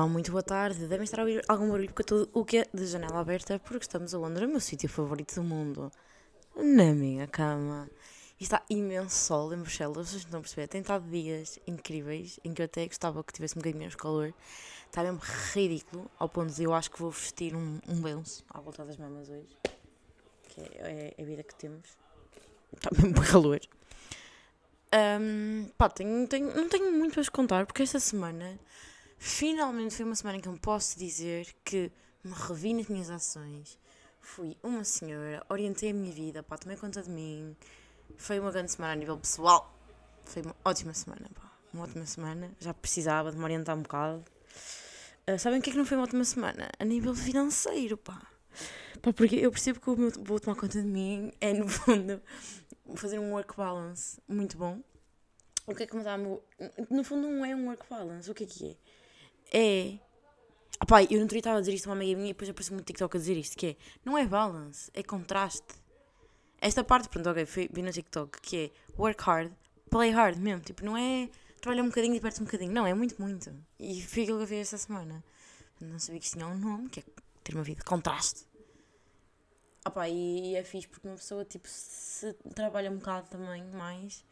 Olá, muito boa tarde. Devem estar a ouvir algum barulho porque estou o que é de janela aberta porque estamos aonde? No meu sítio favorito do mundo. Na minha cama. E está imenso sol em Bruxelas, vocês não estão a perceber. Tem estado dias incríveis em que eu até gostava que tivesse um bocadinho menos calor. Está mesmo ridículo, ao ponto de eu acho que vou vestir um, um lenço à volta das mamas hoje. Que é, é a vida que temos. Está mesmo calor. Um, pá, tenho, tenho, não tenho muito a contar porque esta semana finalmente foi uma semana em que eu posso dizer que me revi nas minhas ações. Fui uma senhora, orientei a minha vida, pá, tomei conta de mim. Foi uma grande semana a nível pessoal. Foi uma ótima semana, pá. Uma ótima semana. Já precisava de me orientar um bocado. Uh, sabem o que é que não foi uma ótima semana? A nível financeiro, pá. Pá, porque eu percebo que o meu vou tomar conta de mim é, no fundo, fazer um work balance muito bom. O que é que me dá. No fundo, não é um work balance. O que é que é? É. Opá, eu não estava a dizer isto a uma amiga minha e depois apareceu um TikTok a dizer isto: que é. Não é balance, é contraste. Esta parte, pronto, ok, fui, vi no TikTok, que é work hard, play hard mesmo. Tipo, não é trabalha um bocadinho e perde um bocadinho. Não, é muito, muito. E foi aquilo que eu vi esta semana. Não sabia que tinha um nome, que é ter uma vida de contraste. Opa, e, e é fixe porque uma pessoa, tipo, se trabalha um bocado também mais,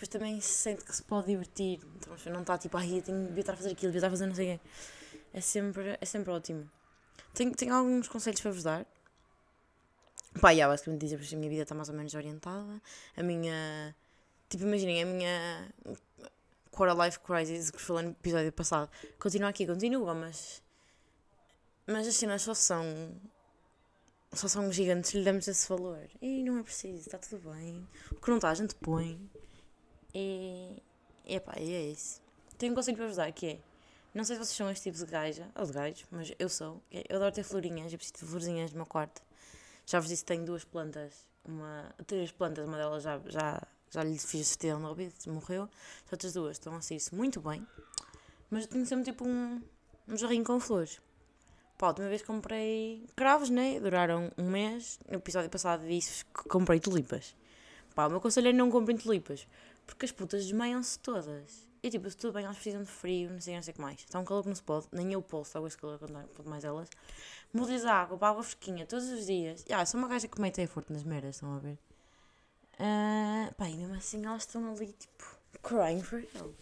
depois também se sente que se pode divertir. Então, não está tipo, ai, tenho, devia estar a fazer aquilo, devia estar a fazer não sei o quê. É sempre, é sempre ótimo. Tenho, tenho alguns conselhos para vos dar. Pá, yeah, basicamente dizer que a minha vida está mais ou menos orientada. A minha. Tipo, imaginem, a minha. Quarter Life Crisis, que falei no episódio passado, continua aqui, continua, mas. Mas as cenas só são. Só são gigantes, lhe damos esse valor. E não é preciso, está tudo bem. O que não está, a gente põe. E. E pá, é isso. Tenho um conselho para vos dar que é. Não sei se vocês são este tipo de gaja, ou de gajo, mas eu sou. Eu adoro ter florinhas, eu preciso de florzinhas no meu quarto. Já vos disse que tenho duas plantas, uma, três plantas, uma delas já, já, já lhe fiz certeza no ouvido, morreu. As outras duas estão a sair-se muito bem. Mas eu tenho sempre tipo um, um jarrinho com flores. Pá, a última vez comprei cravos, né? Duraram um mês. No episódio passado disse que comprei tulipas. Pá, o meu conselho é não comprem tulipas. Porque as putas desmaiam-se todas. E tipo, se tudo bem, elas precisam de frio, não sei, não sei o que mais. Está um calor que não se pode, nem eu posso, talvez calor quanto mais elas. Mudas a água para água fresquinha todos os dias. Ah, sou uma gaja que mete forte nas merdas, estão a ver? Uh, pá, e mesmo assim elas estão ali, tipo, crying for help.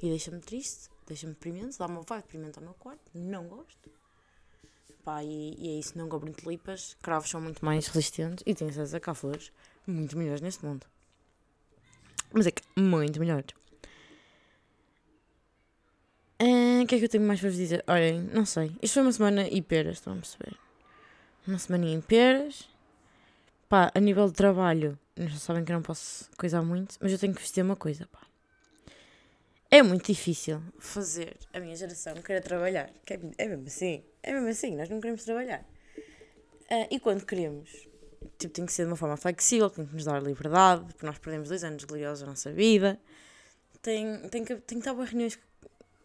E deixa-me triste, deixa-me deprimente, dá-me uma vibe deprimente ao meu quarto, não gosto. Pá, e, e é isso, não comprem tulipas, cravos são muito mais resistentes e têm acesso a cá flores muito melhores neste mundo. Mas é que muito melhor. O uh, que é que eu tenho mais para vos dizer? Olhem, não sei. Isto foi uma semana em peras, estão a perceber? Uma semana em peras. Pá, a nível de trabalho, já sabem que eu não posso coisar muito, mas eu tenho que vestir uma coisa, pá. É muito difícil fazer a minha geração querer trabalhar. É, é mesmo assim. É mesmo assim, nós não queremos trabalhar. Uh, e quando queremos, tipo, tem que ser de uma forma flexível, tem que nos dar liberdade, porque nós perdemos dois anos gloriosos da nossa vida. Tem, tem, que, tem que estar boas reuniões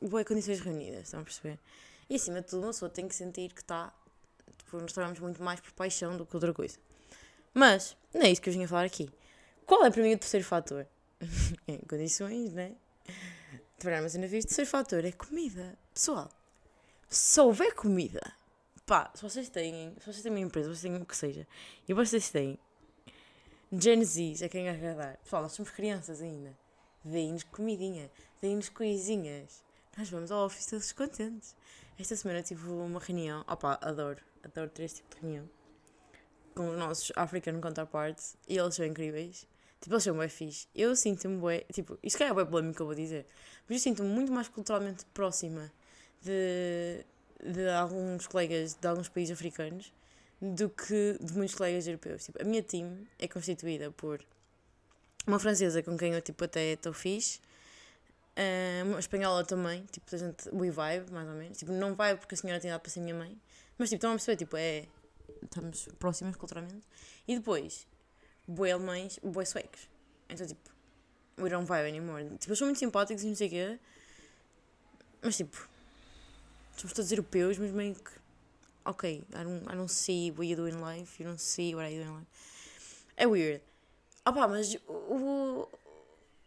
boas condições reunidas, estão a perceber? E acima de tudo, uma pessoa tem que sentir que está. Tipo, nós trabalhamos muito mais por paixão do que outra coisa. Mas, não é isso que eu vinha falar aqui. Qual é para mim o terceiro fator? em condições, né? Trabalhar mais ainda fiz. O terceiro fator é comida. Pessoal, se houver comida, pá, se vocês têm, se vocês têm uma empresa, vocês têm o que seja, e vocês têm Gen Z, a quem agradar, pessoal, nós somos crianças ainda. Deem-nos comidinha, deem-nos coisinhas nós vamos ao office todos contentes. Esta semana tive uma reunião, opá, adoro, adoro ter este tipo de reunião, com os nossos African counterparts, e eles são incríveis. Tipo, eles são bem fixe. Eu sinto-me bem, tipo, isto é bem polêmico que eu vou dizer, mas eu sinto-me muito mais culturalmente próxima de, de alguns colegas de alguns países africanos do que de muitos colegas europeus. Tipo, a minha team é constituída por uma francesa com quem eu tipo, até estou fixe, Uh, uma espanhola também, tipo, a gente, we vibe, mais ou menos. Tipo, não vibe porque a senhora tem dado para ser minha mãe, mas tipo, estão a perceber, tipo, é. Estamos próximas culturalmente. E depois, boi alemães, boi suecos. Então, tipo, we don't vibe anymore. Tipo, eles são muito simpáticos e não sei o quê, mas tipo, somos todos europeus, mas meio que. Ok, I don't, I don't see what you do in life, you don't see what I do in life. É weird. Ah pá, mas o,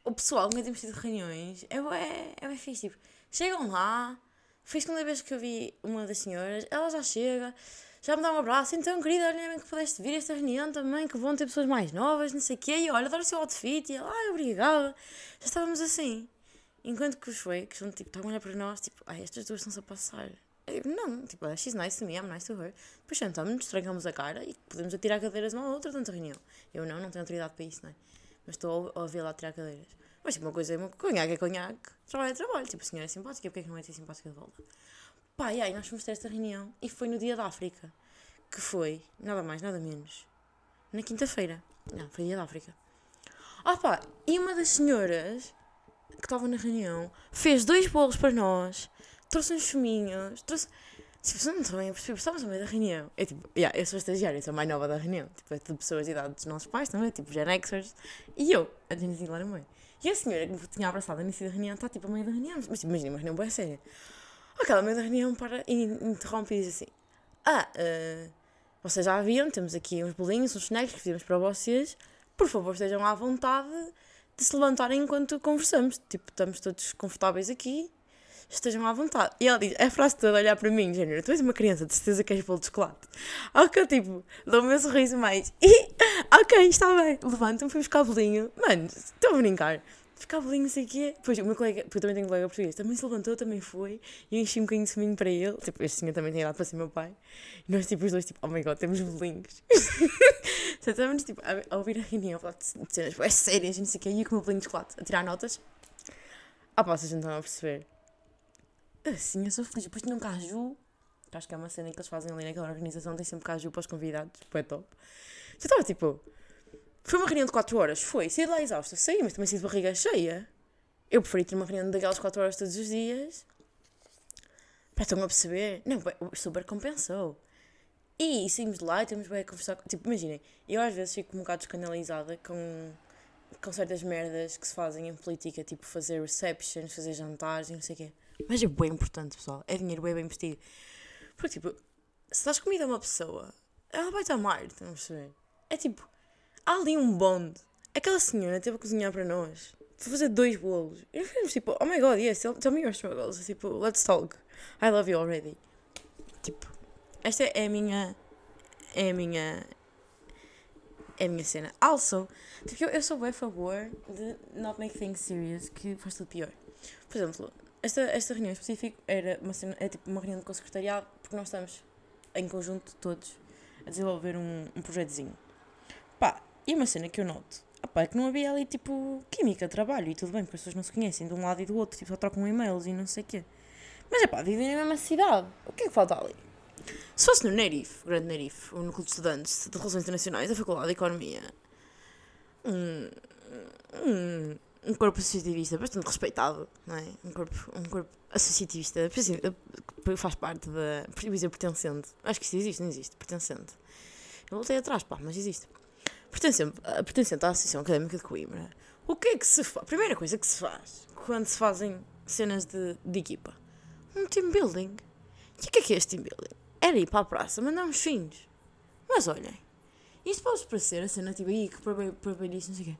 o pessoal, quando temos tido reuniões, é, é, é bem fixe. Tipo, chegam lá, Foi a segunda vez que eu vi uma das senhoras, ela já chega, já me dá um abraço, então querida, olha bem que pudeste vir a esta reunião também, que vão ter pessoas mais novas, não sei o quê, e olha, adoro o seu outfit, e ela, ai, obrigada. Já estávamos assim. Enquanto que os que estão, tipo, estavam a olhar para nós, tipo, ai, estas duas estão-se a passar. Eu, não, tipo, she's nice to me, I'm nice to her. Depois sentamos, trancamos a cara e podemos atirar cadeiras uma ou outra durante a reunião. Eu não, não tenho autoridade para isso, não é? Mas estou a ouvir lá tirar cadeiras. Mas tipo, uma coisa é uma conhaque, é conhaque, trabalho é trabalho. Tipo, a senhora é simpática, porque é que não é ser simpática de volta? Pá, e aí nós fomos ter esta reunião e foi no dia da África, que foi, nada mais, nada menos, na quinta-feira. Não, foi dia da África. Ah pá, e uma das senhoras que estava na reunião fez dois bolos para nós, trouxe uns chuminhos, trouxe. Tipo, vocês não estão bem a perceber, estávamos no meio da reunião. É tipo, yeah, eu sou estagiária, eu sou a mais nova da reunião. Tipo, é tudo pessoas de idade dos nossos pais também, tipo, Gen Xers. E eu, a Denise lá no meio. E a senhora que me tinha abraçado no início da reunião está tipo a meio da reunião. Mas tipo, imagina uma reunião boa séria. Aquela meio da reunião para e interrompe e diz assim: Ah, uh, vocês já viram, temos aqui uns bolinhos, uns snacks que fizemos para vocês. Por favor, estejam à vontade de se levantarem enquanto conversamos. Tipo, estamos todos confortáveis aqui estejam à vontade. E ela diz, a frase toda olhar para mim, género, tu és uma criança, de certeza que és bolo de chocolate. Ao que eu, tipo, dou o meu sorriso mais. E, ok, está bem. Levanto-me, fui buscar bolinho. Mano, estou a brincar. Buscar bolinho, não sei o quê. Depois o meu colega, porque eu também tenho um colega português, também se levantou, também foi. E eu enchi um bocadinho de suminho para ele. Tipo, este senhor também tem idade para ser meu pai. E nós, tipo, os dois, tipo, oh my god, temos bolinhos. Só estávamos, tipo, a, ouvir a reunião, a falar de cenas, é sérias, não sei o quê. E eu com o meu bolinho de chocolate, a tirar notas. Ah, pá, vocês não estão a perceber. Assim, eu sou feliz. Depois tinha um caju, que acho que é uma cena que eles fazem ali naquela organização, tem sempre caju para os convidados, tipo, é top. Já estava tipo. Foi uma reunião de 4 horas, foi. Saí de lá exausta, saí, mas também saí de barriga cheia. Eu preferi ter uma reunião daquelas 4 horas todos os dias. Para estão a perceber? Não, super compensou. E saímos de lá e temos bem a conversar. Tipo, imaginem, eu às vezes fico um bocado escandalizada com, com certas merdas que se fazem em política, tipo fazer receptions, fazer jantares e não sei o quê. Mas é bem importante, pessoal. É dinheiro bem, bem investido. Porque, tipo, se dás comida a uma pessoa, ela vai-te amar, estão a perceber? É tipo, há ali um bonde. Aquela senhora teve a cozinhar para nós. Foi fazer dois bolos. E nós ficamos tipo, oh my god, yes, tell me your struggles. Tipo, let's talk. I love you already. Tipo, esta é a minha. É a minha. É a minha cena. Also, tipo, eu, eu sou bem a favor de not make things serious, que faz tudo pior. Por exemplo, esta, esta reunião em específico era uma, cena, é tipo uma reunião com o secretariado, porque nós estamos em conjunto todos a desenvolver um, um projetozinho. Pá, e uma cena que eu noto, pá, é que não havia ali tipo química, trabalho e tudo bem, porque as pessoas não se conhecem de um lado e do outro, tipo, só trocam e-mails e não sei o quê. Mas é pá, vivem na mesma cidade. O que é que falta ali? Se fosse no NERIF, o Grande NERIF, o Núcleo de Estudantes de Relações Internacionais da Faculdade de Economia, um, um, um corpo associativista bastante respeitado, não é? Um corpo, um corpo associativista, faz parte da. Por dizer pertencente. Acho que isso existe, não existe? Pertencente. Eu voltei atrás, pá, mas existe. Pertencente, pertencente à Associação Académica de Coimbra. O que é que se faz? Primeira coisa que se faz quando se fazem cenas de, de equipa: um team building. E o que é que é este team building? Era ir para a praça, mandar uns fins. Mas olhem, isto pode parecer a cena tipo aí que para, isso, não sei o quê.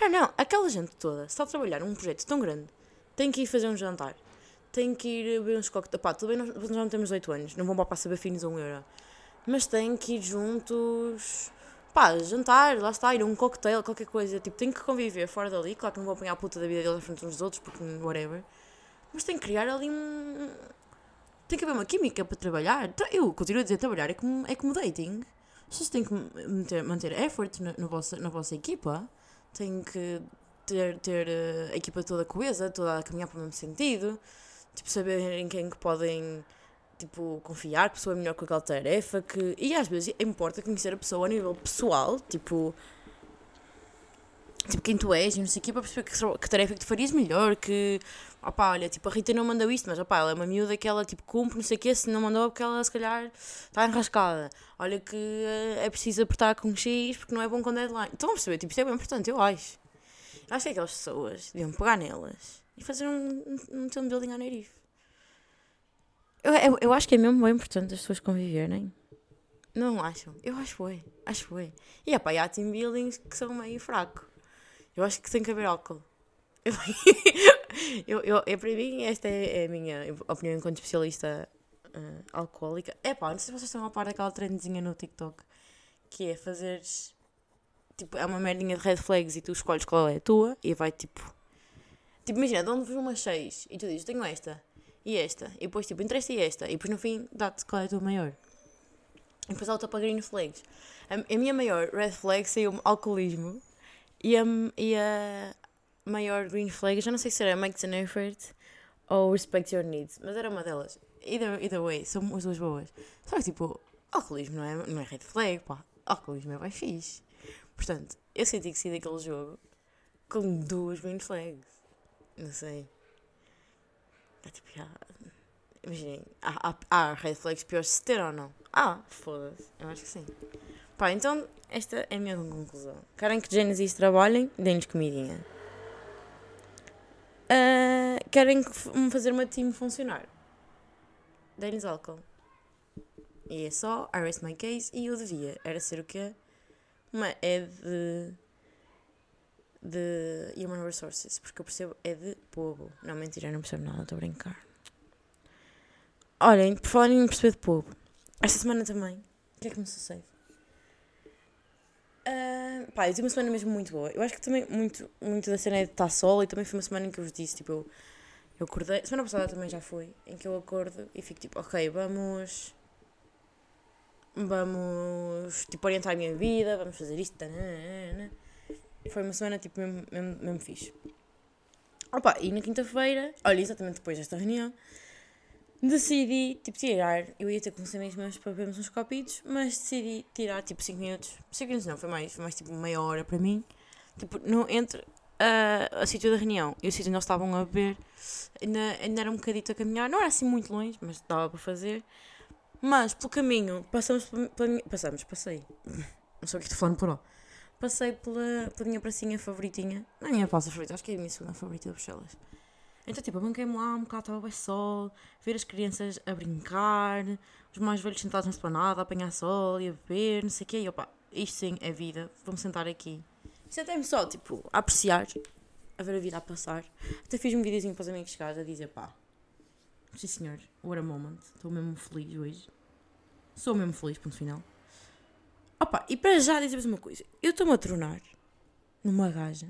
Não, não, aquela gente toda está a trabalhar num projeto tão grande, tem que ir fazer um jantar, tem que ir ver uns coquetéis. Pá, tudo bem, nós, nós não temos 8 anos, não vão para a Passa Bafinos a um euro. Mas tem que ir juntos, pá, jantar, lá está, ir a um coquetel, qualquer coisa. Tipo, tem que conviver fora dali. Claro que não vão apanhar a puta da vida deles à frente uns dos outros, porque whatever. Mas tem que criar ali um. Tem que haver uma química para trabalhar. Eu continuo a dizer trabalhar é como, é como dating. Vocês têm que manter, manter effort na, na, vossa, na vossa equipa tenho que ter, ter eh, a equipa toda coesa, toda a caminhar para o mesmo sentido, tipo, saber em quem que podem tipo, confiar que a pessoa é melhor com aquela tarefa, que... E às vezes importa conhecer a pessoa a nível pessoal, tipo... Tipo, quem tu és e não sei o quê, para perceber que, que tarefa que tu farias melhor, que... Opá, olha, tipo, a Rita não mandou isto, mas opá, ela é uma miúda que ela, tipo, cumpre, não sei o quê, se não mandou é porque ela, se calhar, está enrascada. Olha que eh, é preciso apertar com X porque não é bom com deadline. Estão a perceber? Tipo, isto é bem importante, eu acho. Acho que aquelas pessoas deviam pegar nelas e fazer um, um, um team building à Nerif. Eu, eu, eu acho que é mesmo bem importante as pessoas conviverem. Não acham? Eu acho foi. Acho foi. E epá, há team buildings que são meio fraco. Eu acho que tem que haver álcool. Eu, eu, eu, eu, para mim, esta é, é a minha opinião enquanto especialista uh, alcoólica. É pá, não sei se vocês estão a par daquela trendzinha no TikTok que é fazeres. Tipo, é uma merdinha de red flags e tu escolhes qual é a tua e vai tipo. Tipo, imagina, dão-nos umas 6 e tu dizes, tenho esta e esta. E depois, tipo, interessa e esta. E depois no fim dá-te qual é a tua maior. E depois há outra para green flags. A, a minha maior red flag saiu alcoolismo e a, e a maior green flag, já não sei se era make an effort ou respect your needs, mas era uma delas. Either, either way, são as duas boas. Só que tipo, alcoolismo não é, não é red flag, pá. Alcoolismo é bem fixe. Portanto, eu senti que saí daquele jogo com duas green flags. Não sei. É tipo, já. Imaginem, há, há, há red flags piores se ter ou não? Ah, foda-se. Eu acho que sim. Pá, então esta é a minha conclusão. Querem que Genesis trabalhem? Deem-lhes comidinha. Uh, querem fazer uma team funcionar? Deem-lhes álcool. E é só, I rest my case, e eu devia. Era ser o quê? Uma é de. De Human Resources, porque eu percebo é de povo. Não, mentira, não percebo nada, estou a brincar. Olhem, por falar em perceber de povo, esta semana também, o que é que me sucede? Uh, pá, eu tive uma semana mesmo muito boa. Eu acho que também muito, muito da cena é de estar sol e também foi uma semana em que eu vos disse, tipo, eu, eu acordei. Semana passada também já foi, em que eu acordo e fico tipo, ok, vamos. Vamos, tipo, orientar a minha vida, vamos fazer isto. Tanana. Foi uma semana, tipo, mesmo, mesmo, mesmo fixe. Opa, e na quinta-feira, olha, exatamente depois desta reunião, decidi, tipo, tirar. Eu ia ter com os amigos para bebermos uns copitos, mas decidi tirar, tipo, 5 minutos. 5 minutos não, foi mais, foi mais tipo meia hora para mim. Tipo, no, entre a, a sítio da reunião e o sítio onde eles estavam a beber, ainda, ainda era um bocadito a caminhar. Não era assim muito longe, mas dava para fazer. Mas, pelo caminho, passamos pela, Passamos, passei. Não sei o que estou falando por lá. Passei pela, pela minha pracinha favoritinha. Não é a minha praça favorita, acho que é a minha segunda favorita de Bruxelas então, tipo, banquei-me lá um bocado, estava bem sol, ver as crianças a brincar, os mais velhos sentados na esplanada, a apanhar sol e a beber, não sei o quê. E opa, isto sim é vida, vamos sentar aqui. Sentei-me só, tipo, a apreciar, a ver a vida a passar. Até fiz um videozinho para os amigos chegados a dizer, pá, sim senhor, what a moment, estou mesmo feliz hoje. Sou mesmo feliz, ponto final. Opa, e para já dizer-vos uma coisa, eu estou-me a tornar numa gaja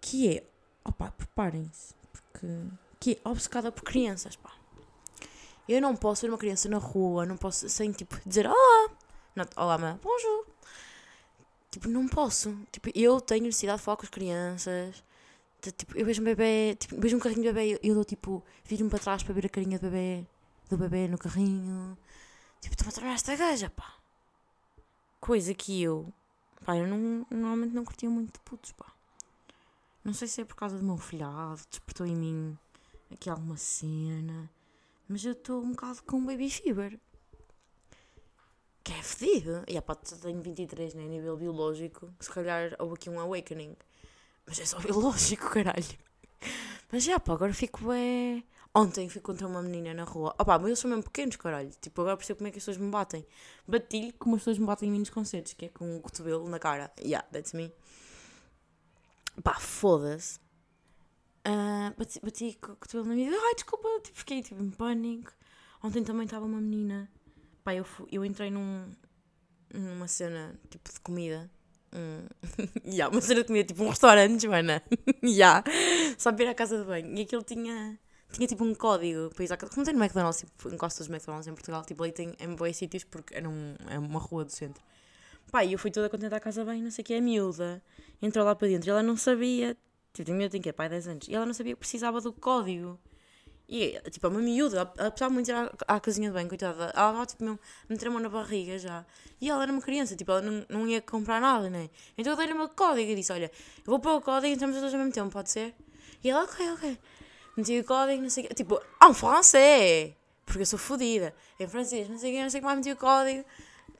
que é opá, preparem-se, porque que é obcecada por crianças, pá. Eu não posso ver uma criança na rua, não posso, sem, tipo, dizer olá, não, olá, mãe, bonjour. Tipo, não posso. Tipo, eu tenho necessidade de falar com as crianças. Tipo, eu vejo um bebê, tipo, vejo um carrinho de bebê, eu, eu dou, tipo, viro-me para trás para ver a carinha do bebê, do bebê no carrinho. Tipo, estou a tornar esta gaja, pá. Coisa que eu, pá, eu não, normalmente não curtia muito de putos, pá. Não sei se é por causa do meu filhado, despertou em mim aqui alguma cena, mas eu estou um bocado com baby fever. Que é fedido. E a parte tenho 23, né? A nível biológico, se calhar houve aqui um awakening. Mas é só biológico, caralho. Mas já, pá, agora fico é. Ontem fui contra uma menina na rua. Opá, mas eles são mesmo pequenos, caralho. Tipo, agora percebo como é que as pessoas me batem. Bati-lhe como as pessoas me batem em mim nos concertos, que é com o cotovelo na cara. Yeah, that's me. Pá, foda-se. Uh, bati, bati com o cotovelo na minha. Ai, desculpa, tipo, fiquei tipo, em pânico. Ontem também estava uma menina. Pá, eu, fui, eu entrei num, numa cena tipo de comida. Um, yeah, uma cena de comida, tipo um restaurante, Joana. yeah. Só para ir à casa de banho. E aquilo tinha, tinha tipo um código para ir à casa. Como tem no McDonald's, tipo, encosta dos McDonald's em Portugal, tipo, ali tem em bons sítios porque era um, é uma rua do centro. Pá, e eu fui toda contente à casa bem, não sei o que, é miúda. Entrou lá para dentro e ela não sabia, tipo, tinha miúda, tem que é, pai, 10 anos, e ela não sabia que precisava do código. E, tipo, é uma miúda, ela precisava muito ir à, à casinha de banho, coitada. Ela estava, tipo, mesmo, a meter a mão na barriga já. E ela era uma criança, tipo, ela não, não ia comprar nada, né? Então eu dei-lhe o meu código e disse, olha, eu vou pôr o código e entramos todos ao mesmo tempo, pode ser? E ela, ok, ok. Meti o código, não sei o quê. Tipo, um francês! Porque eu sou fodida. Em francês, não sei o quê, não sei o que mais, meti o código.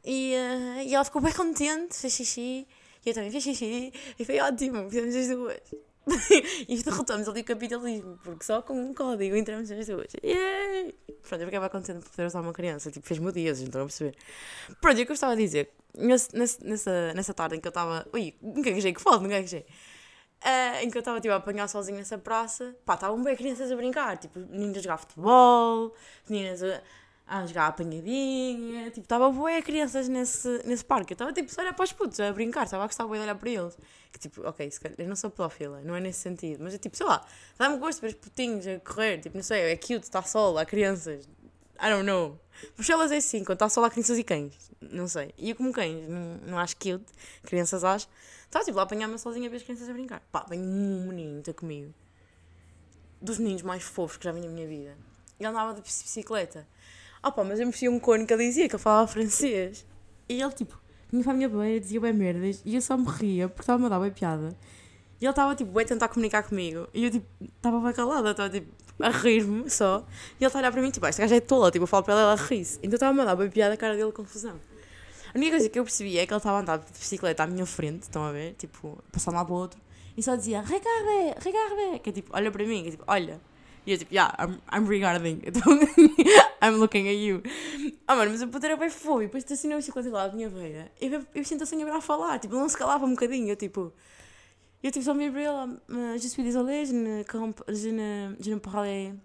E, uh, e ela ficou bem contente, fez xixi. E eu também fiz xixi. E foi ótimo, fizemos as duas. e derrotamos ali o capitalismo, porque só com um código entramos as duas. Yay! Pronto, eu ficava contente por poder usar uma criança. Tipo, fez-me dias, então a perceber. Pronto, e o que eu estava a dizer? Nessa, nessa, nessa tarde em que eu estava. Ui, nunca gaguejei, que foda, nunca gaguejei. Uh, em que eu estava tipo, a apanhar sozinha nessa praça, pá, estavam bem crianças a brincar, tipo, meninas a jogar futebol, meninas a, a jogar apanhadinha, tipo, estava boé crianças nesse, nesse parque. Eu estava tipo só a olhar para os putos, a brincar, estava a gostar de olhar para eles. Que tipo, ok, se calhar, eu não sou pedófila, não é nesse sentido, mas é tipo, sei lá, dá-me gosto de ver os putinhos a correr, tipo, não sei, é cute, está sol, há crianças, I don't know. Bruxelas é assim, quando está sol há crianças e cães, não sei. E eu como cães, não, não acho cute, crianças acho. Estava tipo lá apanhar-me sozinha a ver as crianças a brincar. Pá, vem um menino ter comigo. Dos meninos mais fofos que já vi na minha vida. Ele andava de bicicleta. Ah pá, mas eu mexia um cone que ele dizia que ele falava francês. E ele tipo, vinha para a minha beira, dizia bem merdas. E eu só me ria porque estava a dar bem piada. E ele estava tipo, a tentar comunicar comigo. E eu tipo, estava bem calada, estava tipo, a rir-me só. E ele estava a olhar para mim, tipo, ah, esta gaja é tola, tipo, eu falo para ela, ela ri-se. Então estava a mandar bem piada, a cara dele, confusão. A única coisa que eu percebi é que ele estava a andar de bicicleta à minha frente, estão a ver? Tipo, passando lá para o outro. E só dizia, regarde, regarde. Que é tipo, olha para mim, que é tipo, olha. E eu tipo, yeah, I'm, I'm regarding. I'm looking at you. Ah, mano, mas o puto era bem fofo. E depois estacionei a bicicleta lá à minha beira. E eu, eu sinto assim a falar. Tipo, não se calava um bocadinho. Eu tipo. Eu tipo, só me abri lá. Je suis désolé, je ne, je ne, je ne parle.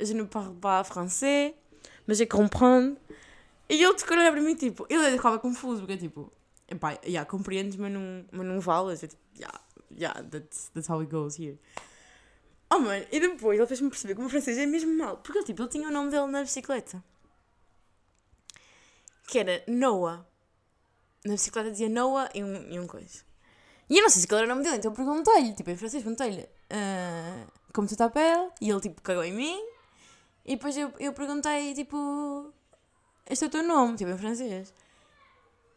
Je ne parle pas français. Mas je comprends. E ele ficou olhar para mim, tipo, ele ficava confuso, porque tipo, pá, yeah, compreendes, mas não, mas não falas. Eu, tipo, yeah, yeah, that's, that's how it goes here. Oh, mano, e depois ele fez-me perceber que o meu francês é mesmo mal, porque tipo, ele tinha o nome dele na bicicleta. Que era Noah. Na bicicleta dizia Noah e um, e um coisa. E eu não sei se aquele era o nome dele, então perguntei-lhe, tipo, em francês, perguntei-lhe uh, como tu pele e ele, tipo, cagou em mim. E depois eu, eu perguntei, tipo, este é o teu nome, tipo, em francês.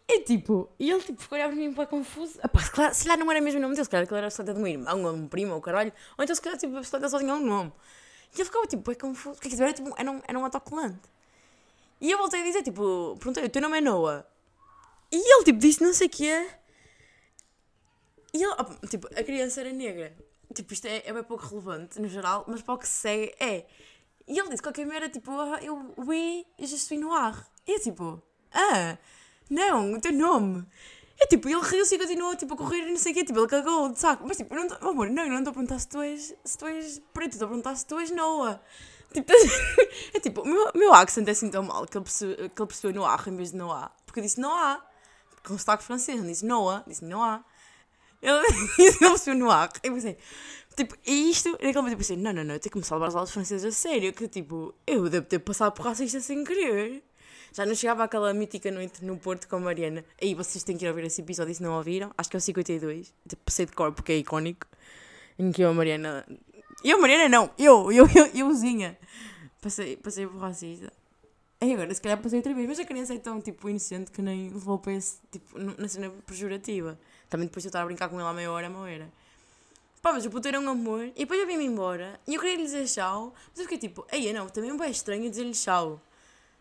E tipo, e ele tipo, ficou a olhar para mim para confuso. Epá, se calhar, se calhar não era mesmo o nome dele, se calhar era a bicicleta de um irmão, ou um primo, ou caralho. Ou então se calhar tipo, a bicicleta sozinha é um nome. E ele ficava tipo, é confuso. Porque era, tipo, era, um, era um autocolante. E eu voltei a dizer, tipo, perguntei, o teu nome é Noah. E ele tipo, disse não sei o que é. E ele, tipo, a criança era negra. Tipo, isto é, é bem pouco relevante no geral, mas para o que se segue é. E ele disse qualquer merda, tipo, ah, eu, oui, je suis noir. E eu, tipo, ah, não, o teu nome. E tipo, ele riu-se e continuou, tipo, a correr e não sei o quê, tipo, ele cagou de saco. Mas, tipo, não tô, amor, não, não estou a perguntar se tu és, se tu és preto, estou a perguntar se tu és Noah. Tipo, é tipo, o meu, meu accent é assim tão mal que ele percebeu, que ele percebeu Noah em vez de Noah. Porque eu disse Noah, com sotaque francês, não disse Noah, disse Noah. Ele, ele percebeu Noah. Eu pensei, Tipo, e isto, naquele momento eu pensei, não, não, não, eu tenho que começar a levar as aulas francesas a sério, que tipo, eu devo ter passado por racista sem querer. Já não chegava aquela mítica noite no Porto com a Mariana. Aí vocês têm que ir ouvir esse episódio se não ouviram. Acho que é o 52. Tipo, passei de cor porque é icónico. Em que eu, a Mariana. Eu, Mariana, não! Eu, eu, eu, euzinha. Passei, passei por racista. E agora, se calhar passei outra vez. Mas a criança é tão, tipo, inocente que nem levou para esse, tipo, na cena pejorativa. Também depois de eu estar a brincar com ele há meia hora, uma hora. Pá, mas o puto era um amor. E depois eu vim-me embora. E eu queria lhe dizer tchau. Mas eu fiquei tipo, ei, não, também é bem estranho dizer-lhe tchau.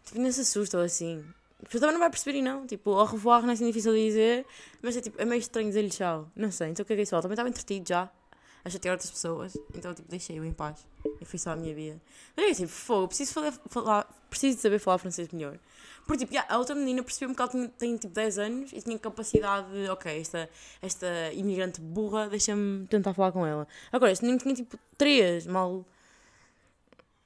Tipo, não se assusta ou assim. A pessoa também não vai perceber e não. Tipo, ao revoar não é assim difícil de dizer. Mas é tipo, é meio estranho dizer-lhe tchau. Não sei, então caguei só. Também estava entretido já. A chatear outras pessoas. Então, tipo, deixei-o em paz. E fui só a minha vida. Mas é tipo, fogo, preciso, falar, falar, preciso de saber falar francês melhor. Porque, tipo, a outra menina percebeu-me que ela tinha, tem, tipo, 10 anos e tinha capacidade de, ok, esta, esta imigrante burra, deixa-me tentar falar com ela. Agora, este menino tinha, tipo, 3, mal...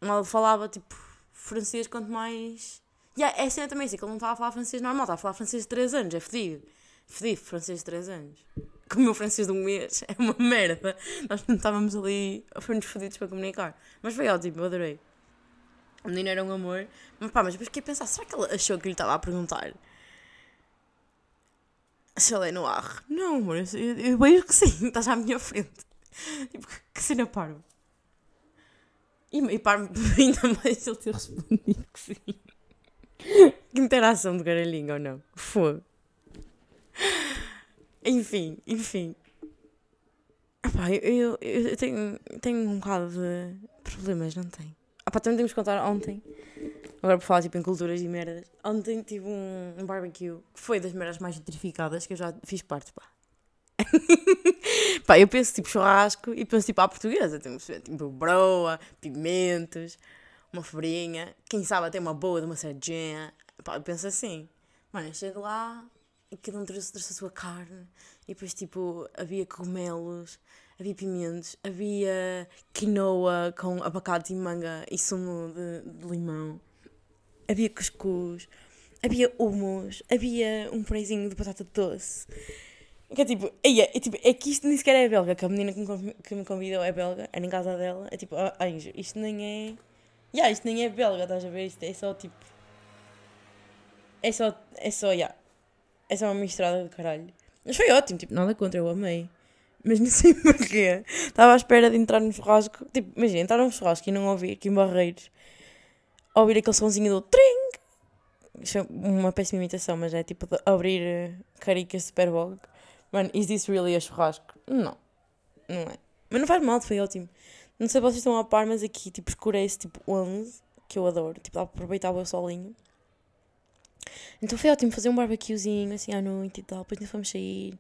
Mal falava, tipo, francês, quanto mais... E yeah, é cena também assim, que ele não estava a falar francês normal, estava a falar francês de 3 anos, é fedido. Fedido, francês de 3 anos. Com o meu francês de um mês, é uma merda. Nós não estávamos ali, fomos fedidos para comunicar. Mas foi ótimo, eu adorei. O menino era um amor. Mas pá, mas depois fiquei a pensar, será que ele achou que lhe estava a perguntar? Se ele é no ar? Não, amor, eu, eu vejo que sim, estás à minha frente. Tipo, que cena parvo. E, e parvo ainda mais ele ter respondido que sim. Que interação de garalhinho ou não? Fogo. Enfim, enfim. Epá, eu, eu, eu tenho, tenho um bocado de problemas, não tenho? Ah também temos que contar ontem. Agora por falar tipo em culturas e merdas. Ontem tive um, um barbecue que foi das merdas mais gentrificadas que eu já fiz parte, pá. pá, eu penso tipo churrasco e penso tipo à portuguesa. Temos tipo broa, pimentos, uma febrinha. Quem sabe até uma boa de uma sardinha. Pá, eu penso assim. Mano, chego lá e cada um trouxe, trouxe a sua carne. E depois tipo havia cogumelos havia pimentos, havia quinoa com abacate e manga e sumo de, de limão, havia cuscuz, havia hummus, havia um purezinho de batata doce. Que é tipo, é, é, tipo, é que isto nem sequer é belga, que a menina que me, que me convidou é belga, era em casa dela, é tipo, ah, anjo, isto nem é. Yeah, isto nem é belga, estás a ver? Isto é só tipo. É só. É só, yeah. É só uma misturada de caralho. Mas foi ótimo, tipo, nada contra, eu amei. Mas não sei porquê. Estava à espera de entrar no churrasco. Tipo, imagina, entrar num churrasco e não ouvir aqui em Barreiros. Ouvir aquele sonzinho do tring. Isto é uma péssima imitação, mas é tipo de abrir uh, Carica Superbog. Mano, is this really a churrasco? Não. Não é. Mas não faz mal, foi ótimo. Não sei se vocês estão a par, mas aqui tipo escurece tipo 11, que eu adoro. Tipo, aproveitar o solinho. Então foi ótimo fazer um barbecuezinho assim à noite e tal. Depois ainda fomos sair.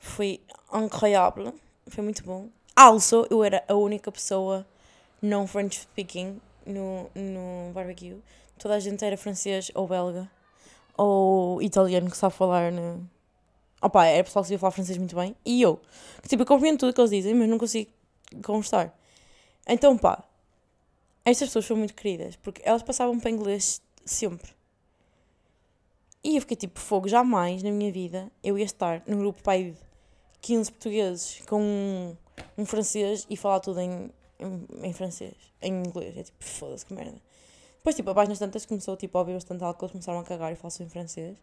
Foi incrível. Foi muito bom. Also, eu era a única pessoa não French speaking no, no barbecue. Toda a gente era francês ou belga ou italiano que sabe falar. No... Opa, era pessoal que sabia falar francês muito bem. E eu, que tipo, eu compreendo tudo que eles dizem, mas não consigo conversar. Então, pá, estas pessoas foram muito queridas porque elas passavam para inglês sempre. E eu fiquei tipo, fogo, jamais na minha vida eu ia estar num grupo pai 15 portugueses com um, um francês e falar tudo em, em, em, francês, em inglês. É tipo, foda-se que merda. Depois, tipo, a páginas tantas começou tipo, a ouvir bastante álcool, eles começaram a cagar e falam em francês.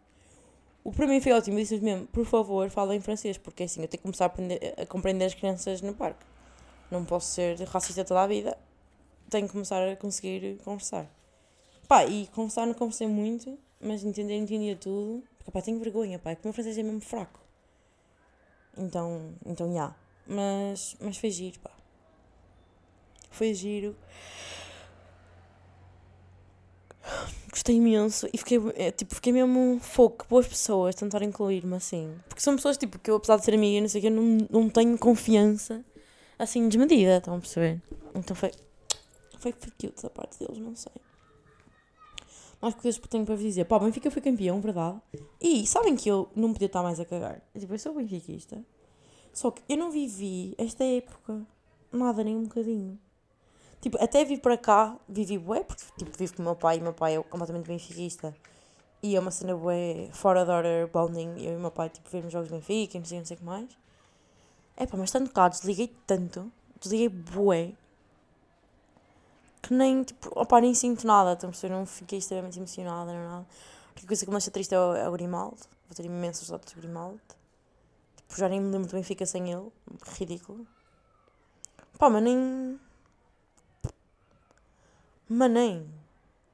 O para mim foi ótimo, disse mesmo, por favor, fala em francês, porque assim eu tenho que começar a, aprender, a compreender as crianças no parque. Não posso ser racista toda a vida, tenho que começar a conseguir conversar. Pá, e conversar não conversei muito, mas entender, entendia tudo. Porque, pá, tenho vergonha, pá, porque o meu francês é mesmo fraco. Então, então, já. Yeah. Mas, mas foi giro, pá. Foi giro. Gostei imenso e fiquei, é, tipo, fiquei mesmo foco, boas pessoas tentarem incluir-me assim. Porque são pessoas tipo, que eu, apesar de ser amiga, não sei o que, não, não tenho confiança assim desmedida, estão a perceber? Então foi, foi, foi cute da parte deles, não sei coisas que tenho para vos dizer. Pá, o Benfica foi campeão, verdade? E sabem que eu não podia estar mais a cagar. Tipo, eu sou benfiquista. Só que eu não vivi esta época. Nada, nem um bocadinho. Tipo, até vir para cá, vivi bué, porque tipo, vivo com o meu pai e o meu pai é completamente benfiquista. E é uma cena bué fora da hora bonding. Eu e o meu pai, tipo, vemos jogos de Benfica e não sei, não sei o que mais. É pá, mas tanto cá, desliguei tanto. Desliguei bué que nem, tipo, opa, nem sinto nada, então, eu não fiquei extremamente emocionada, não nada. A única coisa que me deixa triste é o, é o Grimaldo, vou ter imensas saudades do Grimaldo. Tipo, já nem me lembro bem fica sem ele, ridículo. Pá, mas nem... Mas nem...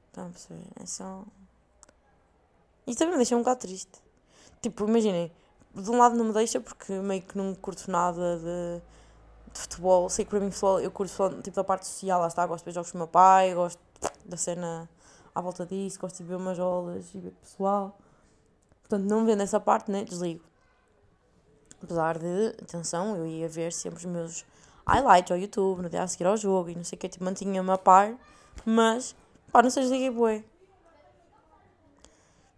Estão a perceber? É só... Isto também me deixa um bocado triste. Tipo, imaginem, de um lado não me deixa porque meio que não curto nada de de futebol, sei que para mim futebol, eu curto futebol, tipo da parte social, lá está, gosto de ver jogos com o meu pai, gosto da cena à volta disso, gosto de ver umas olas e ver pessoal. Portanto, não vendo essa parte, né, desligo. Apesar de, atenção, eu ia ver sempre os meus highlights ao YouTube, no dia a seguir ao jogo e não sei o que, tipo, mantinha-me a par, mas, pá, não sei, desliguei bué.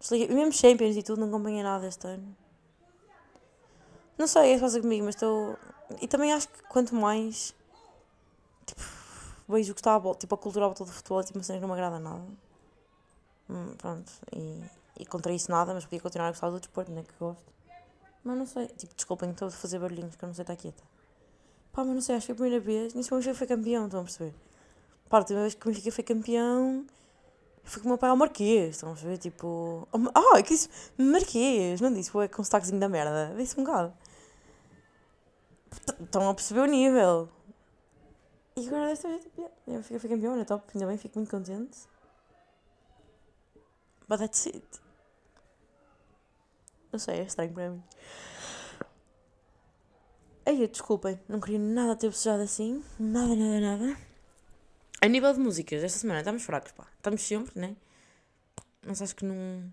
Desliguei, mesmo Champions e tudo, não acompanhei nada este ano. Não sei, é só comigo, mas estou e também acho que quanto mais tipo, vejo o que está a volta, tipo a cultura à volta do futebol, tipo, não me agrada nada. Hum, pronto, e, e contra isso nada, mas podia continuar a gostar do desporto, né, que gosto. Mas não sei, tipo, desculpem, estou a fazer barulhinhos que eu não sei estar quieta. Pá, mas não sei, acho que a primeira vez, nisso o Benfica foi campeão, estão a perceber? Pá, a última vez que o Benfica foi campeão, foi com o meu pai ao Marquês, estão a ver, tipo... Ah, que isso, Marquês, não disse, foi com o sotaquezinho da merda, disse um bocado. Estão a perceber o nível. E agora desta vez, eu fiquei campeão, é top, ainda bem, fico muito contente. But that's it. Não sei, é estranho para mim. Aí, desculpem, não queria nada ter bocejado assim. Nada, nada, nada. A nível de músicas, esta semana estamos fracos, pá. Estamos sempre, né? Mas acho que não,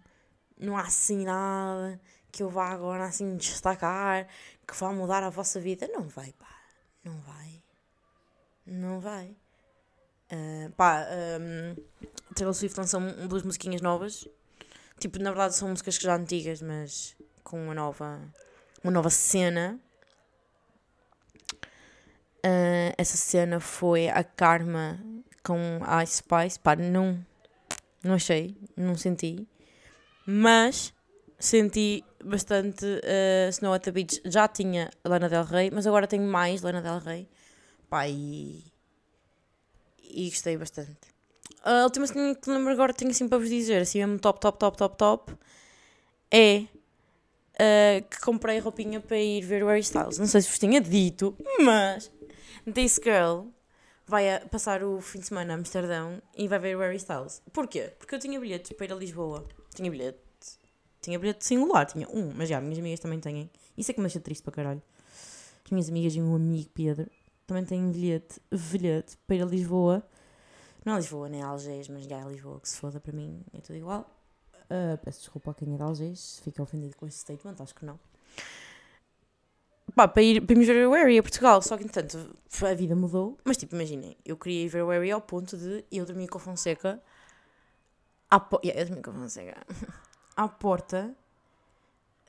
não há assim nada que eu vá agora assim destacar, que vá mudar a vossa vida. Não vai, pá. Não vai. Não vai. Uh, pá, um, Taylor Swift lançou duas musiquinhas novas. Tipo, na verdade são músicas que já antigas, mas com uma nova, uma nova cena. Uh, essa cena foi a Karma com a Ice Spice. Pá, não, não achei, não senti. Mas senti bastante uh, Snow at the Beach. Já tinha Lana Del Rey, mas agora tenho mais Lana Del Rey. Pá, e, e gostei bastante. A última cena que lembro agora tenho assim para vos dizer, assim mesmo top, top, top, top, top, é uh, que comprei roupinha para ir ver o Harry Styles. Não sei se vos tinha dito, mas This Girl vai passar o fim de semana a Amsterdão e vai ver o Harry Styles. Porquê? Porque eu tinha bilhetes para ir a Lisboa. Tinha bilhete. Tinha bilhete singular, tinha um, mas já, minhas amigas também têm. Isso é que me deixa triste para caralho. As minhas amigas e o meu amigo Pedro também têm bilhete, bilhete para ir a Lisboa. Não é Lisboa, nem Algés, mas já é Lisboa, que se foda para mim, é tudo igual. Uh, peço desculpa a quem é de Algés, se fica ofendido com esse statement, acho que não. Para, ir, para irmos ver o Harry a Portugal, só que entretanto a vida mudou. Mas tipo, imaginem, eu queria ir ver o Harry ao ponto de eu dormir com a Fonseca. À po... yeah, eu dormi com a Fonseca. à porta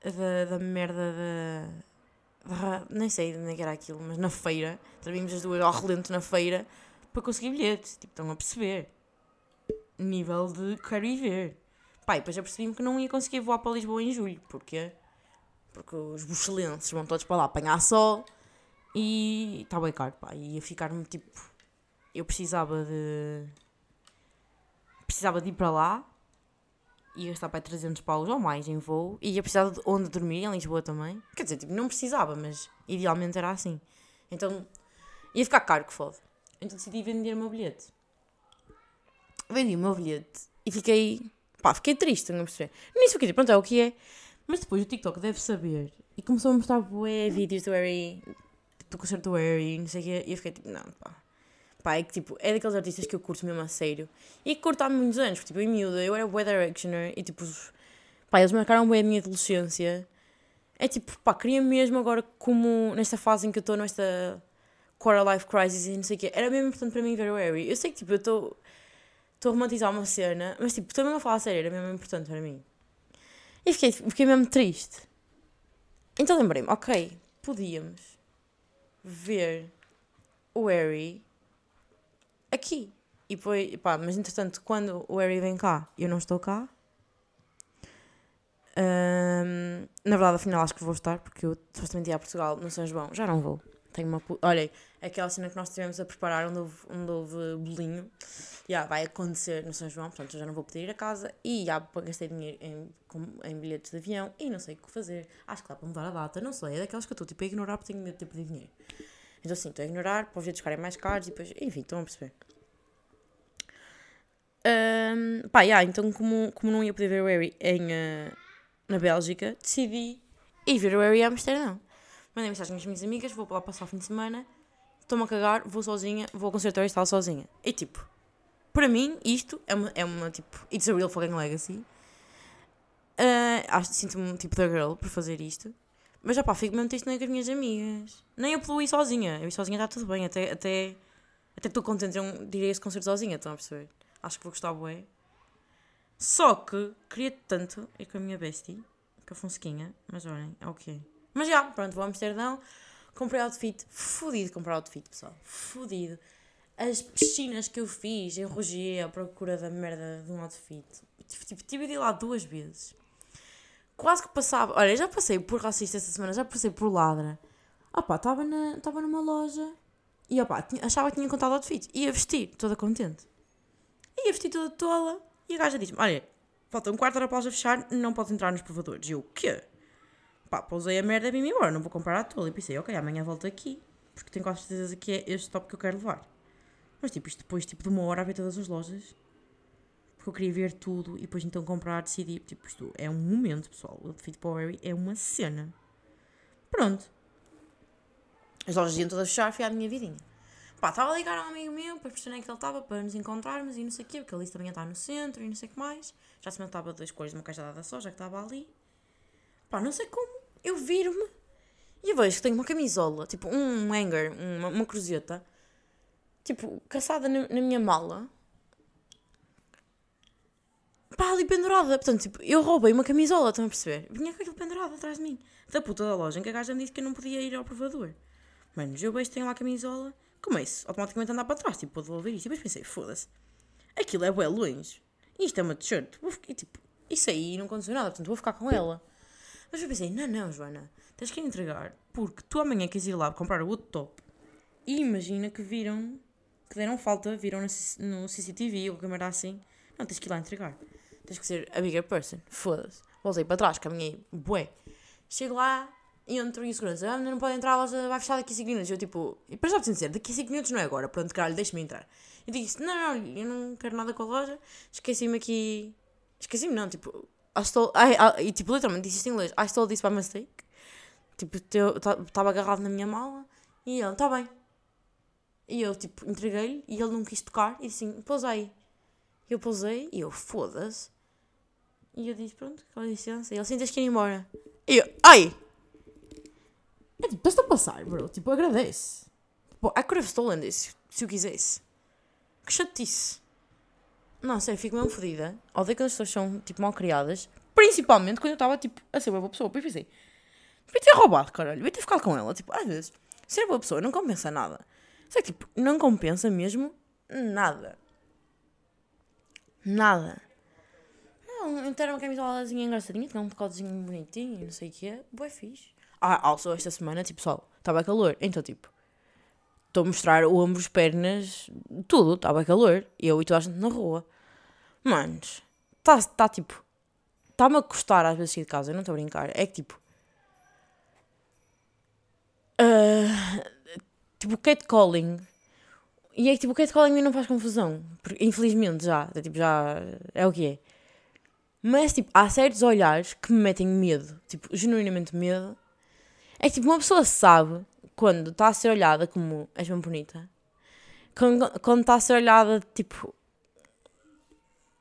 da, da merda da, da, Nem sei onde é era aquilo, mas na feira. Dormimos as duas ao relento na feira para conseguir bilhetes. Tipo, estão a perceber. Nível de quero ir ver. E depois já percebi-me que não ia conseguir voar para Lisboa em julho. Porquê? Porque os buchelenses vão todos para lá apanhar sol e está bem caro, pá. Ia ficar-me tipo. Eu precisava de. Precisava de ir para lá ia gastar para 300 paus ou mais em voo e ia precisar de onde dormir, em Lisboa também. Quer dizer, tipo, não precisava, mas idealmente era assim. Então ia ficar caro que foda. Então decidi vender o meu bilhete. Vendi o meu bilhete e fiquei. pá, fiquei triste, não perceber. Nem sei o que pronto, é o que é. Mas depois o TikTok deve saber e começou a mostrar bué vídeos do Harry, do concerto do Harry, não sei o que, e eu fiquei tipo, não, pá É que tipo, é daqueles artistas que eu curto mesmo a sério. E que curto há muitos anos, porque tipo, em miúda eu era Weather Directioner e tipo, pá, eles marcaram bem a minha adolescência. É tipo, pá, queria mesmo agora, como nesta fase em que eu estou, nesta quarter life crisis e não sei o quê, era mesmo importante para mim ver o Harry. Eu sei que tipo, eu. Estou a romantizar uma cena, mas tipo, estou mesmo a falar a sério, era mesmo importante para mim. E fiquei, fiquei mesmo triste. Então lembrei-me, ok, podíamos ver o Harry aqui. E foi, pá, mas entretanto, quando o Harry vem cá, eu não estou cá. Um, na verdade, afinal, acho que vou estar, porque eu supostamente ia a Portugal no São João. Já não vou. Tenho uma. Olhem, aquela cena que nós estivemos a preparar, onde houve, onde houve bolinho, já vai acontecer no São João, portanto, eu já não vou poder ir a casa. E já gastei dinheiro em, em bilhetes de avião e não sei o que fazer. Acho que dá para mudar a data, não sei. É daquelas que eu estou tipo a ignorar porque tenho medo de ter perdido dinheiro. Então, assim, estou a ignorar para os bilhetes ficarem mais caros e depois. Enfim, estão a perceber. Um, pá, yeah, então como, como não ia poder ver o Harry em, uh, na Bélgica, decidi ir ver o Harry a Amsterdão. Mandei mensagem às minhas amigas, vou para lá passar o fim de semana, estou-me a cagar, vou sozinha, vou ao concerto Styles sozinha. E tipo, para mim, isto é uma, é uma tipo, it's a real fucking legacy. Uh, acho sinto-me tipo da girl por fazer isto. Mas já pá, fico mesmo triste nem com as minhas amigas. Nem eu ir sozinha. Eu ir sozinha está tudo bem, até até até estou contente de ir a esse concerto sozinha, estão a perceber? Acho que vou gostar bué. Só que queria tanto ir com a minha bestie, com a Fonsequinha, mas olhem, é o que Mas já, pronto, vou a Amsterdão, comprei outfit, fodido comprar outfit, pessoal, fodido. As piscinas que eu fiz, eu rogiei à procura da merda de um outfit. Tipo, tive de ir lá duas vezes. Quase que passava. Olha, já passei por racista essa semana, já passei por ladra. Ah pá, estava numa loja e opá, achava que tinha contado outfit. Ia vestir, toda contente. Ia vestir toda tola. E a gaja diz-me: Olha, falta um quarto hora para a fechar, não podes entrar nos provadores. E eu: quê? Pá, pousei a merda e vim-me embora, não vou comprar a tola. E pensei: Ok, amanhã volto aqui, porque tenho quase certeza que é este top que eu quero levar. Mas tipo, isto depois tipo, de uma hora a ver todas as lojas. Porque eu queria ver tudo e depois então comprar, decidir. Tipo, isto é um momento, pessoal. O Fit Power é uma cena. Pronto. As lojas iam todas fechar, foi a minha vidinha. Pá, estava a ligar a um amigo meu para perceber que ele estava para nos encontrarmos e não sei o quê, porque ele também está no centro e não sei o que mais. Já se estava duas de uma caixa dada só, já que estava ali. Pá, não sei como. Eu viro-me e eu vejo que tenho uma camisola, tipo um hanger, uma, uma cruzeta, tipo, caçada na, na minha mala. Pá, ali pendurada. Portanto, tipo, eu roubei uma camisola, estão a perceber? Vinha com aquilo pendurado atrás de mim. Da puta da loja em que a gaja me disse que eu não podia ir ao provador. Mano, eu vejo tenho lá a camisola. Como é? Automaticamente andar para trás, tipo, vou devolver isto. E depois pensei, foda-se. Aquilo é bué longe. Isto é uma t-shirt. Ficar, tipo, isso aí não aconteceu nada, portanto vou ficar com ela. Mas eu pensei, não, não, Joana, tens que entregar, porque tu amanhã queres ir lá comprar o outro top. E imagina que viram, que deram falta, viram no, no CCTV ou câmera assim. Não, tens que ir lá entregar. Tens que ser a bigger person. Foda-se. Voltei para trás, caminhei, bué. Chego lá, entro e o segurança, ah, não pode entrar, a loja vai fechar daqui a 5 minutos. Eu tipo, e para já te dizer, daqui a 5 minutos não é agora, pronto, caralho, deixa-me entrar. E disse, não, não, eu não quero nada com a loja, esqueci-me aqui. Esqueci-me, não, tipo, I stole. I, I, e tipo, literalmente disse isto em inglês, I stole this by mistake. Tipo, estava agarrado na minha mala e ele, está bem. E eu, tipo, entreguei-lhe e ele não quis tocar e disse assim, pousei. Eu pousei e eu, foda-se. E eu disse, pronto, com licença. E ele, sim, tens que ir embora. E eu, ai! É tipo, estás a passar, bro. Tipo, agradece. Tipo, I could have stolen this, se eu quisesse. Que chatice. Não, sério, fico mesmo fodida. Odeio quando as pessoas são, tipo, mal criadas. Principalmente quando eu estava, tipo, a ser uma boa pessoa. Depois pensei, devia ter roubado, caralho. Devia ter ficado com ela. Tipo, às vezes, ser boa pessoa não compensa nada. Sei que, tipo, não compensa mesmo nada. Nada. Então era uma camisolazinha engraçadinha, tinha um decotezinho bonitinho, não sei o que é. Boa fixe. Ah, also, esta semana, tipo, sol, estava calor. Então, tipo, estou a mostrar ombros, pernas, tudo, estava calor. Eu e toda a gente na rua. Manos, está tá, tipo. Está-me a custar às vezes sair de casa, eu não estou a brincar. É que tipo. Uh, tipo, catcalling. E é que tipo, o catcalling a mim não faz confusão. Porque, infelizmente já. É, tipo, já é o que é. Mas tipo, há certos olhares que me metem medo. Tipo, genuinamente medo. É que tipo, uma pessoa sabe quando está a ser olhada como és bem bonita. Quando, quando está a ser olhada, tipo.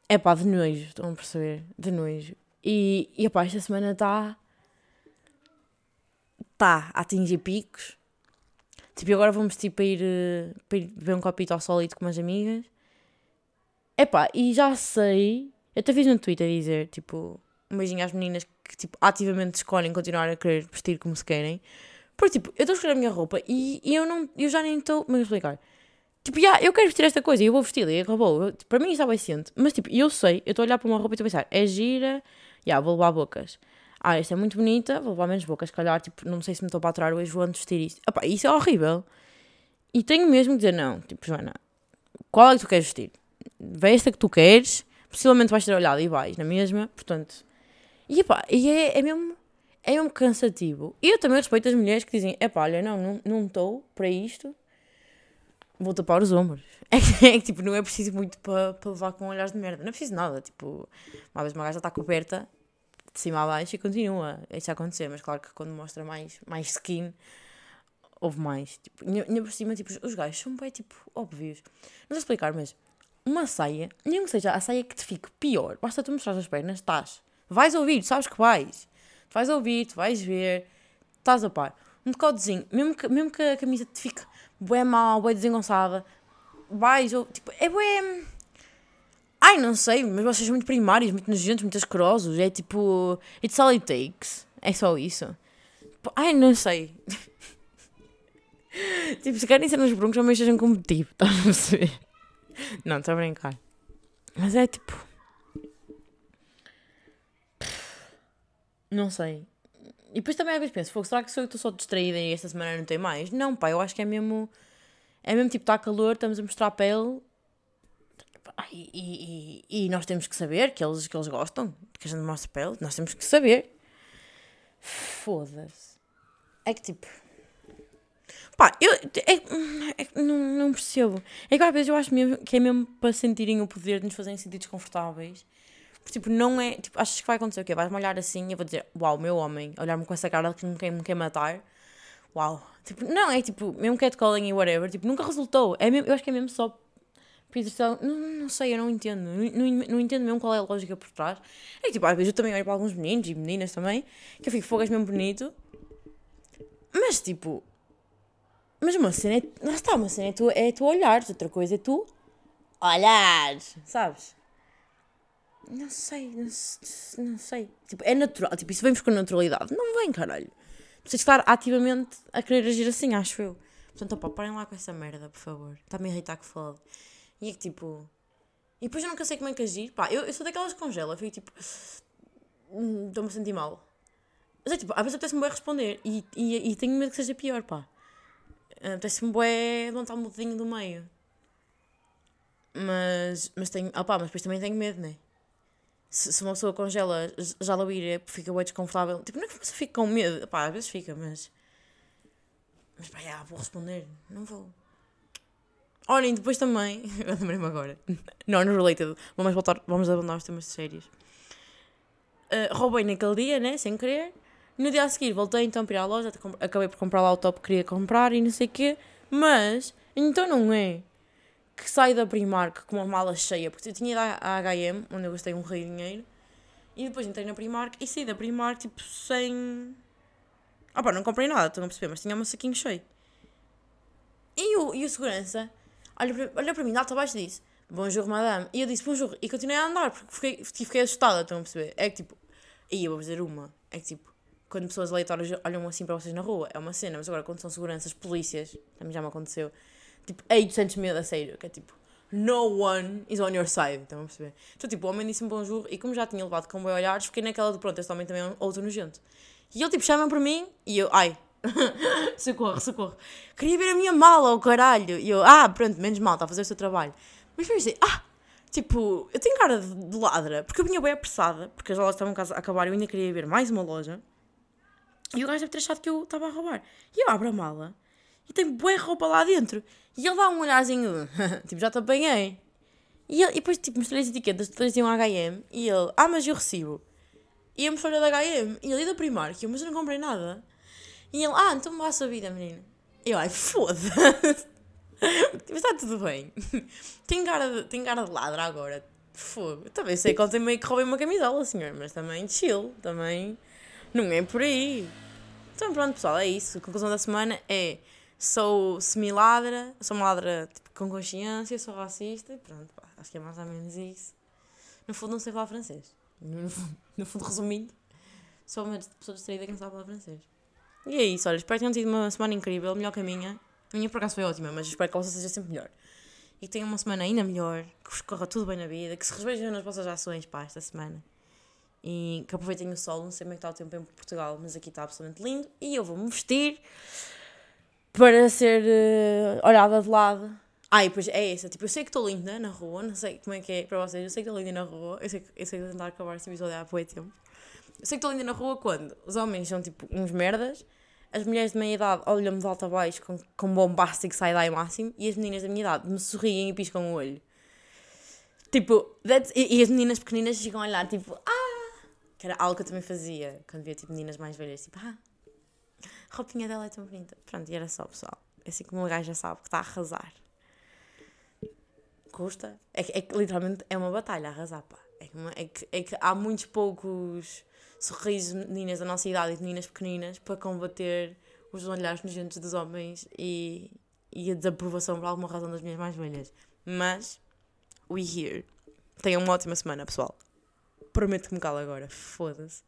É pá, de nojo, estão a perceber? De nojo. E, e pá, esta semana está. Está a atingir picos. Tipo, agora vamos tipo, ir, eh, para ir beber um copito ao solito com umas amigas. É pá, e já sei. Eu até fiz no Twitter dizer, tipo, um beijinho às meninas que, tipo, ativamente escolhem continuar a querer vestir como se querem. Porque, tipo, eu estou a escolher a minha roupa e, e eu, não, eu já nem estou. É explicar? Tipo, yeah, eu quero vestir esta coisa e eu vou vesti-la e acabou. Tipo, para mim é bem ciente. Mas, tipo, eu sei, eu estou a olhar para uma roupa e estou a pensar, é gira, yeah, vou levar bocas. Ah, esta é muito bonita, vou levar menos bocas, se calhar, tipo, não sei se me estou para aturar hoje, vou antes vestir isto. Epá, isso é horrível. E tenho mesmo que dizer, não, tipo, Joana, qual é que tu queres vestir? Veste a que tu queres, possivelmente vais ter olhado e vais na mesma, portanto. E, epá, e é, é mesmo é mesmo cansativo. E eu também respeito as mulheres que dizem: é pá, olha, não, não estou para isto, vou tapar os ombros. É que, é que tipo, não é preciso muito para pa levar com olhares de merda, não é preciso nada. Tipo, uma vez uma gaja está coberta de cima a baixo e continua isso a acontecer, mas claro que quando mostra mais, mais skin, houve mais. Tipo, ainda por cima, tipo, os gajos são bem, tipo, óbvios. Não sei explicar, mas uma saia, nem que seja a saia que te fique pior, basta tu mostrar as pernas, estás. Vais ouvir, sabes que vais. Tu vais ouvir, tu vais ver, estás a par. Um decodezinho, mesmo que, mesmo que a camisa te fique bué mal, bué desengonçada, vais, ou, tipo, é bué... Ai, não sei, mas vocês são muito primários, muito nojentos, muito asquerosos, é tipo, it's all it takes, é só isso. Ai, não sei. tipo, se querem ser nos broncos, também sejam competitivos, estás a perceber? Não, estou a brincar. Mas é tipo... Não sei. E depois também às vezes penso, será que sou eu que estou só distraída e esta semana não tem mais? Não, pá, eu acho que é mesmo. É mesmo tipo, está calor, estamos a mostrar a pele. E, e, e, nós temos que saber que eles, que eles gostam, que a gente mostra a pele, nós temos que saber. Foda-se. É que tipo. Pá, eu é, é, não, não percebo. É que às vezes eu acho mesmo que é mesmo para sentirem o poder de nos fazerem sentir desconfortáveis porque, tipo, não é. Tipo, achas que vai acontecer o quê? Vais-me olhar assim e eu vou dizer, uau, meu homem, olhar-me com essa cara que quem me quer matar. Uau. Tipo, não, é tipo, mesmo catcalling e whatever, tipo, nunca resultou. É mesmo, eu acho que é mesmo só. Não, não sei, eu não entendo. Não, não, não, entendo mesmo qual é a lógica por trás. É que, tipo, às vezes eu também olho para alguns meninos e meninas também, que eu fico, fogo, mesmo bonito. Mas, tipo. Mas uma cena é. Lá está, uma cena é tu, é tu olhares, outra coisa é tu olhares, sabes? Não sei, não, não sei. Tipo, é natural. Tipo, isso vemos com naturalidade. Não vem, caralho. Preciso estar ativamente a querer agir assim, acho eu. Portanto, opa, parem lá com essa merda, por favor. Está-me a irritar que foda. E é que tipo. E depois eu nunca sei como é que agir. Pá, eu, eu sou daquelas que congela, fico tipo. hum, Estou-me a sentir mal. Mas é tipo, às vezes apetece-me bem responder. E, e, e tenho medo que seja pior, pá. Apetece-me bem levantar um bocadinho do meio. Mas, mas tenho. Ah pá, mas depois também tenho medo, né? Se, se uma pessoa congela, já lá ir, fica bem desconfortável. Tipo, não é que pessoa fica com medo. Pá, às vezes fica, mas. Mas pá, já, vou responder. Não vou. Olhem, depois também. Eu lembrei-me agora. Non-related. Vamos, voltar, vamos abandonar os temas sérios. Uh, roubei naquele dia, né? Sem querer. No dia a seguir voltei então para ir à loja. Acabei por comprar lá o top que queria comprar e não sei o quê. Mas, então não é que saio da Primark com uma mala cheia. Porque eu tinha ido à H&M, onde eu gastei um rei de dinheiro. E depois entrei na Primark e saí da Primark tipo sem. Ah pá, não comprei nada, estão a perceber, mas tinha um saquinho cheio. E o, e o segurança olha para, para mim, alto abaixo disse Bonjour, madame. E eu disse bonjour. E continuei a andar porque fiquei, fiquei assustada, estão a perceber? É que tipo, eu vou dizer uma, é que tipo, quando pessoas aleatórias olham assim para vocês na rua, é uma cena, mas agora quando são seguranças, polícias, também já me aconteceu, tipo, ei, tu sentes medo a sério, que é tipo, no one is on your side, estão a perceber? Então tipo, o homem disse-me bonjour e como já tinha levado com bem olhares, fiquei naquela de pronto, este homem também é outro nojento. E ele tipo chama para mim e eu, ai, socorro, socorro. Queria ver a minha mala, o caralho. E eu, ah, pronto, menos mal, está a fazer o seu trabalho. Mas pensei, ah, tipo, eu tenho cara de, ladra, porque eu vinha bem apressada, porque as lojas estavam a acabar e eu ainda queria ver mais uma loja. E o gajo deve ter achado que eu estava a roubar. E eu abro a mala e tem bué roupa lá dentro. E ele dá um olharzinho, tipo, já te apanhei. E, ele, e depois, tipo, mostrei as etiquetas, todas diziam HM, e ele, ah, mas eu recibo. E eu mostrei da HM, e ele da Primark, eu, mas eu não comprei nada. E ele, ah, então vá a sua vida, menina. E eu, ai, foda-se. Mas está tudo bem. Tem cara de, tem cara de ladra agora. Fogo. Também sei que ontem meio que roubei uma camisola, senhor, mas também chill, também não é por aí. Então pronto, pessoal, é isso. A conclusão da semana é sou semi-ladra, sou uma ladra tipo, com consciência, sou racista e pronto, pá, acho que é mais ou menos isso. No fundo não sei falar francês. No fundo, no fundo resumindo, sou uma pessoa distraída que não sabe falar francês. E é isso, olha, espero que tenham tido uma semana incrível, melhor que a minha. A minha por acaso foi ótima, mas espero que a vossa seja sempre melhor. E que tenham uma semana ainda melhor, que vos corra tudo bem na vida, que se revejam nas vossas ações, pá, esta semana. E que aproveitem o sol, não sei como é que está o tempo em Portugal, mas aqui está absolutamente lindo. E eu vou-me vestir para ser eh, olhada de lado. Ah, e depois é essa, tipo, eu sei que estou linda na rua, não sei como é que é para vocês, eu sei que estou linda na rua, eu sei que, eu sei que tentar acabar este episódio há pouco tempo. Eu sei que estou linda na rua quando os homens são tipo uns merdas, as mulheres de meia idade olham-me de alto a baixo com, com bombástico side-eye máximo e as meninas da minha idade me sorriem e piscam o olho. Tipo, e, e as meninas pequeninas ficam a olhar tipo, ah! Que era algo que eu também fazia quando via tipo meninas mais velhas, tipo, ah, a roupinha dela é tão bonita. Pronto, e era só, pessoal. É assim como o gajo já sabe que está a arrasar. Custa. É, que- é que literalmente é uma batalha arrasar, pá. É que, é que, é que há muitos poucos sorrisos de meninas da nossa idade e de meninas pequeninas para combater os olhares nojentos dos homens e, e a desaprovação por alguma razão das minhas mais velhas. Mas, we here. Tenham uma ótima semana, pessoal. Prometo que me calo agora. Foda-se.